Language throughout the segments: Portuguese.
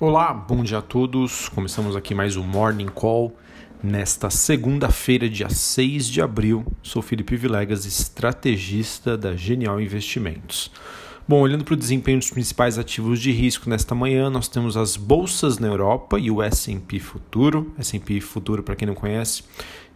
Olá, bom dia a todos. Começamos aqui mais um Morning Call nesta segunda-feira, dia 6 de abril. Sou Felipe Vilegas, estrategista da Genial Investimentos. Bom, olhando para o desempenho dos principais ativos de risco nesta manhã, nós temos as bolsas na Europa e o S&P Futuro. S&P Futuro, para quem não conhece,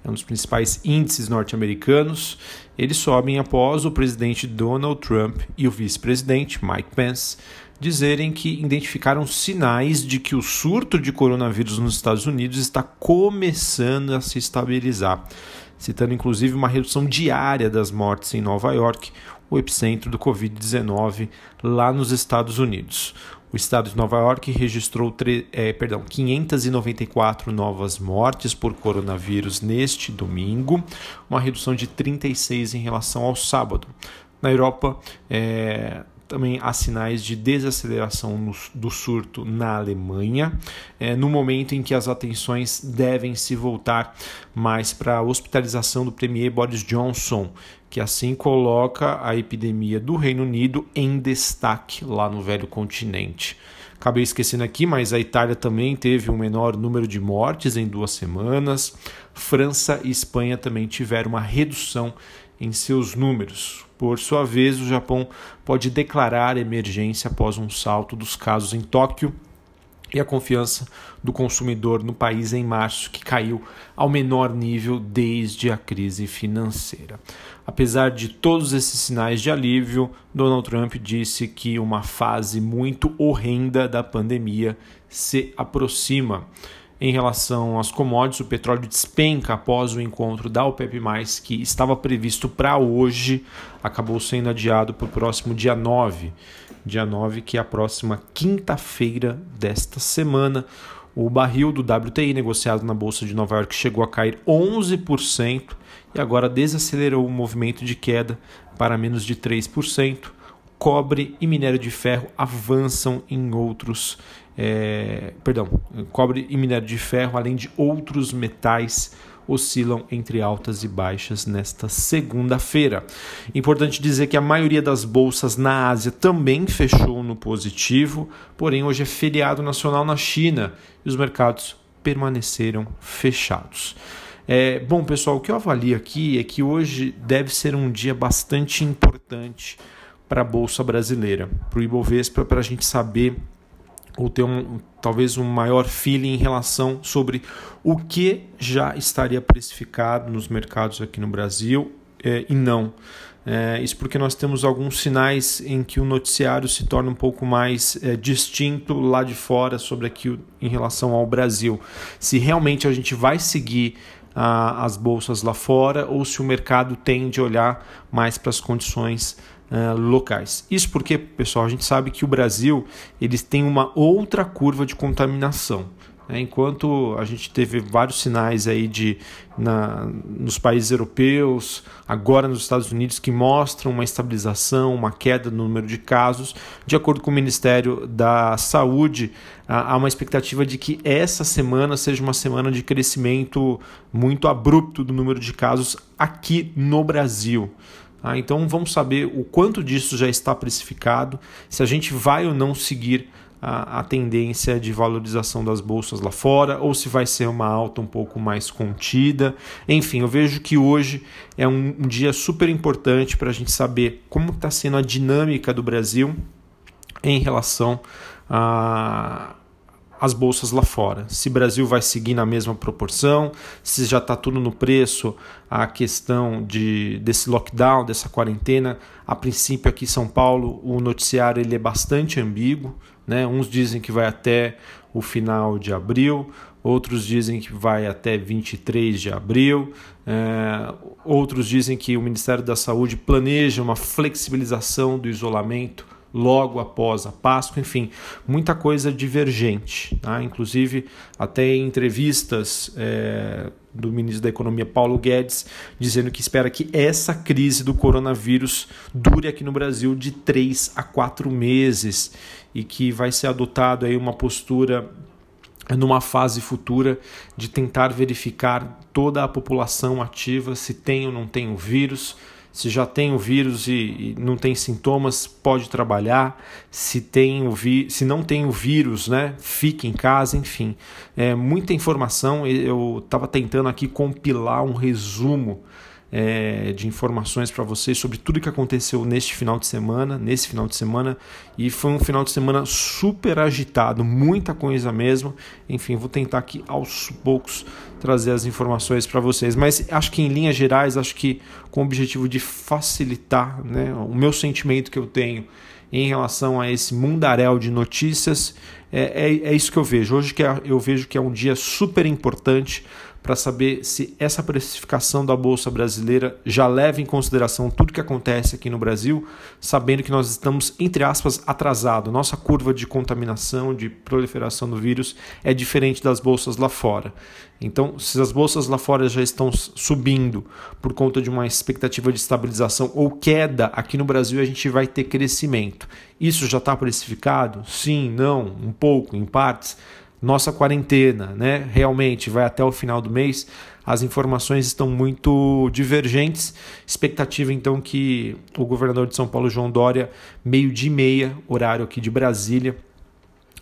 é um dos principais índices norte-americanos. Eles sobem após o presidente Donald Trump e o vice-presidente Mike Pence dizerem que identificaram sinais de que o surto de coronavírus nos Estados Unidos está começando a se estabilizar, citando inclusive uma redução diária das mortes em Nova York, o epicentro do Covid-19 lá nos Estados Unidos. O estado de Nova York registrou é, perdão, 594 novas mortes por coronavírus neste domingo, uma redução de 36 em relação ao sábado. Na Europa, é, também há sinais de desaceleração do surto na Alemanha, é, no momento em que as atenções devem se voltar mais para a hospitalização do premier Boris Johnson, que assim coloca a epidemia do Reino Unido em destaque lá no velho continente. Acabei esquecendo aqui, mas a Itália também teve um menor número de mortes em duas semanas. França e Espanha também tiveram uma redução em seus números. Por sua vez, o Japão pode declarar emergência após um salto dos casos em Tóquio e a confiança do consumidor no país em março, que caiu ao menor nível desde a crise financeira. Apesar de todos esses sinais de alívio, Donald Trump disse que uma fase muito horrenda da pandemia se aproxima. Em relação às commodities, o petróleo despenca após o encontro da OPEP+, que estava previsto para hoje, acabou sendo adiado para o próximo dia 9. Dia 9, que é a próxima quinta-feira desta semana. O barril do WTI negociado na Bolsa de Nova York chegou a cair 11% e agora desacelerou o movimento de queda para menos de 3% cobre e minério de ferro avançam em outros, é, perdão, cobre e minério de ferro, além de outros metais, oscilam entre altas e baixas nesta segunda-feira. Importante dizer que a maioria das bolsas na Ásia também fechou no positivo, porém hoje é feriado nacional na China e os mercados permaneceram fechados. É, bom, pessoal, o que eu avalio aqui é que hoje deve ser um dia bastante importante para a Bolsa Brasileira, para o Ibovespa, para a gente saber ou ter um, talvez um maior feeling em relação sobre o que já estaria precificado nos mercados aqui no Brasil é, e não. É, isso porque nós temos alguns sinais em que o noticiário se torna um pouco mais é, distinto lá de fora sobre aqui em relação ao Brasil. Se realmente a gente vai seguir as bolsas lá fora ou se o mercado tende a olhar mais para as condições uh, locais. Isso porque, pessoal, a gente sabe que o Brasil eles têm uma outra curva de contaminação. Né? Enquanto a gente teve vários sinais aí de na, nos países europeus, agora nos Estados Unidos, que mostram uma estabilização, uma queda no número de casos, de acordo com o Ministério da Saúde, há uma expectativa de que essa semana seja uma semana de crescimento muito abrupto do número de casos aqui no Brasil. Ah, então vamos saber o quanto disso já está precificado, se a gente vai ou não seguir a, a, tendência de valorização das bolsas lá fora, ou se vai ser uma alta um pouco mais contida. Enfim, eu vejo que hoje é um, um dia super importante para a gente saber como está sendo a dinâmica do Brasil em relação a as bolsas lá fora. Se Brasil vai seguir na mesma proporção, se já está tudo no preço, a questão de, desse lockdown, dessa quarentena. A princípio aqui em São Paulo o noticiário ele é bastante ambíguo. Né? Uns dizem que vai até o final de abril, outros dizem que vai até 23 de abril, é, outros dizem que o Ministério da Saúde planeja uma flexibilização do isolamento logo após a Páscoa, enfim, muita coisa divergente. Tá? Inclusive, até em entrevistas é, do ministro da Economia, Paulo Guedes, dizendo que espera que essa crise do coronavírus dure aqui no Brasil de três a quatro meses e que vai ser adotado aí uma postura numa fase futura de tentar verificar toda a população ativa se tem ou não tem o vírus, Se já tem o vírus e, e não tem sintomas, pode trabalhar. Se tem o vi se não tem o vírus, né, fique em casa, enfim. É muita informação. Eu estava tentando aqui compilar um resumo é, de informações para vocês sobre tudo que aconteceu neste final de semana, nesse final de semana, e foi um final de semana super agitado, muita coisa mesmo. Enfim, vou tentar aqui aos poucos trazer as informações para vocês, mas acho que em linhas gerais, acho que com o objetivo de facilitar, né, o meu sentimento que eu tenho em relação a esse mundaréu de notícias, é, é, é isso que eu vejo. Hoje que é, eu vejo que é um dia super importante para saber se essa precificação da Bolsa Brasileira já leva em consideração tudo que acontece aqui no Brasil, sabendo que nós estamos, entre aspas, atrasados. Nossa curva de contaminação, de proliferação do vírus é diferente das bolsas lá fora. Então, se as bolsas lá fora já estão subindo por conta de uma expectativa de estabilização ou queda, aqui no Brasil a gente vai ter crescimento. Isso já está precificado? Sim, não, um pouco, em partes nossa quarentena, né? Realmente vai até o final do mês. As informações estão muito divergentes. Expectativa então que o governador de São Paulo, João Dória, meio de meia, horário aqui de Brasília,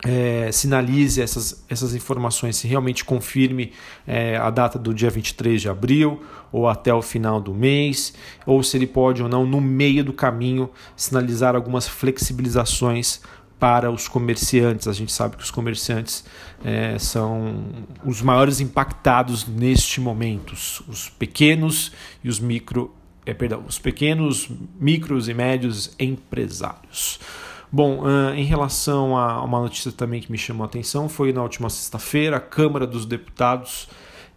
é, sinalize essas, essas informações, se realmente confirme é, a data do dia 23 de abril ou até o final do mês, ou se ele pode ou não, no meio do caminho, sinalizar algumas flexibilizações para os comerciantes. A gente sabe que os comerciantes é, são os maiores impactados neste momento, os pequenos e os micro, é, perdão, os pequenos, micros e médios empresários. Bom, uh, em relação a uma notícia também que me chamou a atenção, foi na última sexta-feira, a Câmara dos Deputados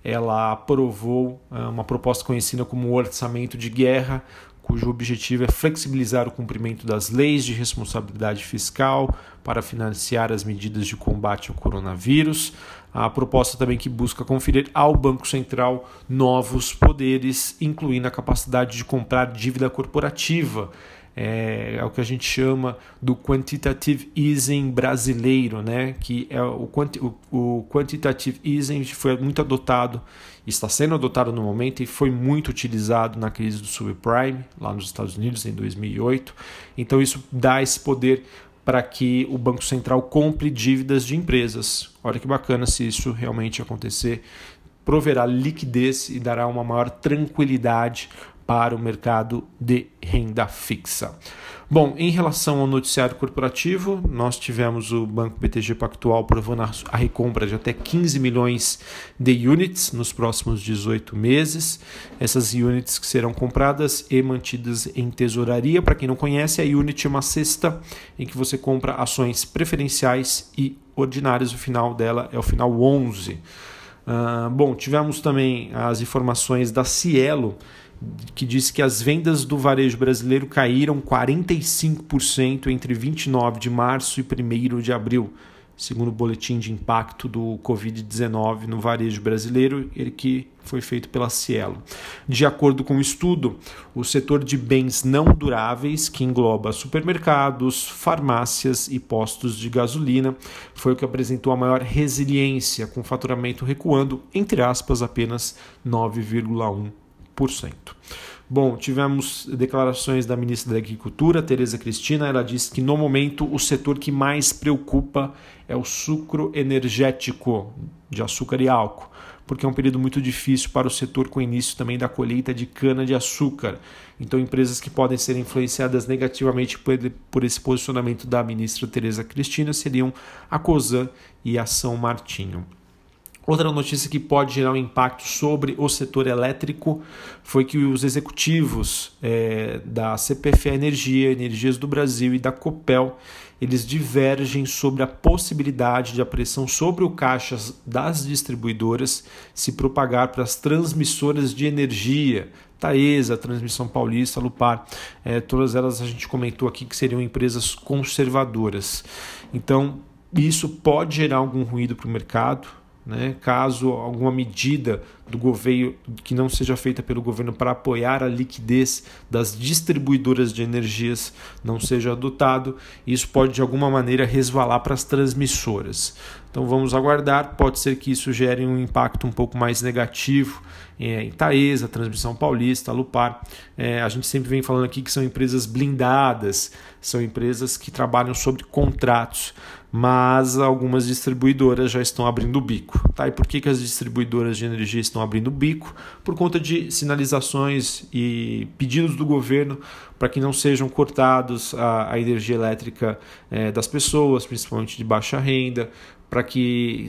ela aprovou uh, uma proposta conhecida como orçamento de guerra, cujo objetivo é flexibilizar o cumprimento das leis de responsabilidade fiscal para financiar as medidas de combate ao coronavírus. A proposta também que busca conferir ao Banco Central novos poderes, incluindo a capacidade de comprar dívida corporativa é, é, o que a gente chama do quantitative easing brasileiro, né? que é o, o, o quantitative easing foi muito adotado, está sendo adotado no momento e foi muito utilizado na crise do subprime lá nos Estados Unidos em 2008. Então isso dá esse poder para que o Banco Central compre dívidas de empresas. Olha que bacana se isso realmente acontecer proverá liquidez e dará uma maior tranquilidade para o mercado de renda fixa. Bom, em relação ao noticiário corporativo, nós tivemos o Banco BTG Pactual aprovando a recompra de até 15 milhões de units nos próximos 18 meses. Essas units que serão compradas e mantidas em tesouraria. Para quem não conhece, a unit é uma cesta em que você compra ações preferenciais e ordinárias. O final dela é o final 11. Uh, ah, bom, tivemos também as informações da Cielo que disse que as vendas do varejo brasileiro caíram 45% entre 29 de março e 1 de abril, segundo o boletim de impacto do Covid-19 no varejo brasileiro, ele que foi feito pela Cielo. De acordo com o estudo, o setor de bens não duráveis, que engloba supermercados, farmácias e postos de gasolina, foi o que apresentou a maior resiliência, com faturamento recuando, entre aspas, apenas 9,1%. Bom, tivemos declarações da ministra da Agricultura, Tereza Cristina. Ela disse que no momento o setor que mais preocupa é o sucro energético de açúcar e álcool, porque é um período muito difícil para o setor com o início também da colheita de cana de açúcar. Então, empresas que podem ser influenciadas negativamente por esse posicionamento da ministra Tereza Cristina seriam a Cosan e a São Martinho. Outra notícia que pode gerar um impacto sobre o setor elétrico foi que os executivos é, da CPFE Energia, Energias do Brasil e da Copel eles divergem sobre a possibilidade de a pressão sobre o caixa das distribuidoras se propagar para as transmissoras de energia, Taesa, Transmissão Paulista, Lupar, é, todas elas a gente comentou aqui que seriam empresas conservadoras. Então, isso pode gerar algum ruído para o mercado, né? caso alguma medida do governo que não seja feita pelo governo para apoiar a liquidez das distribuidoras de energias não seja adotado. Isso pode de alguma maneira resvalar para as transmissoras. Então vamos aguardar. Pode ser que isso gere um impacto um pouco mais negativo é, em Taesa, Transmissão Paulista, Lupar. É, a gente sempre vem falando aqui que são empresas blindadas, são empresas que trabalham sobre contratos mas algumas distribuidoras já estão abrindo o bico. Tá? E por que, que as distribuidoras de energia estão abrindo o bico? Por conta de sinalizações e pedidos do governo para que não sejam cortados a, a energia elétrica é, das pessoas, principalmente de baixa renda, para que,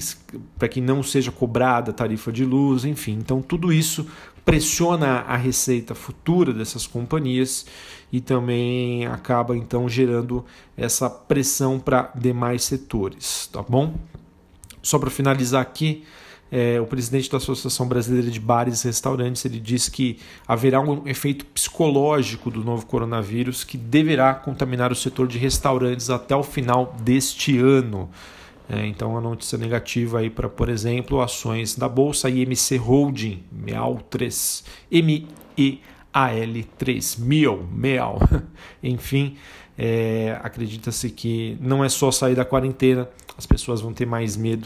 que não seja cobrada tarifa de luz, enfim. Então, tudo isso pressiona a receita futura dessas companhias e também acaba então gerando essa pressão para demais setores, tá bom? Só para finalizar aqui, é, o presidente da Associação Brasileira de Bares e Restaurantes ele disse que haverá um efeito psicológico do novo coronavírus que deverá contaminar o setor de restaurantes até o final deste ano. É, então, a notícia negativa aí para, por exemplo, ações da Bolsa IMC Holding, MEAL3, M-E-A-L3, MEAL, MEAL. Enfim, é, acredita-se que não é só sair da quarentena, as pessoas vão ter mais medo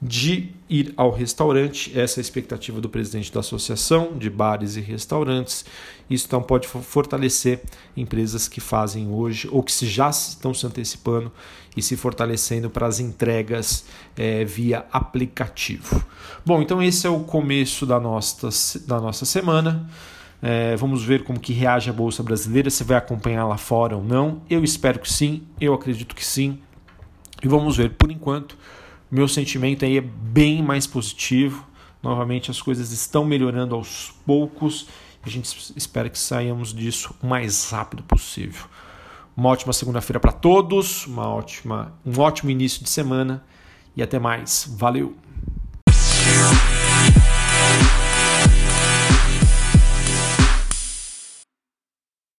de ir ao restaurante. Essa é a expectativa do presidente da Associação de Bares e Restaurantes. Isso então pode fortalecer empresas que fazem hoje ou que já estão se antecipando e se fortalecendo para as entregas é, via aplicativo. Bom, então esse é o começo da nossa, da nossa semana. É, vamos ver como que reage a Bolsa Brasileira, se vai acompanhar lá fora ou não. Eu espero que sim, eu acredito que sim. E vamos ver, por enquanto, meu sentimento aí é bem mais positivo. Novamente as coisas estão melhorando aos poucos. A gente espera que saiamos disso o mais rápido possível. Uma ótima segunda-feira para todos, uma ótima, um ótimo início de semana e até mais. Valeu!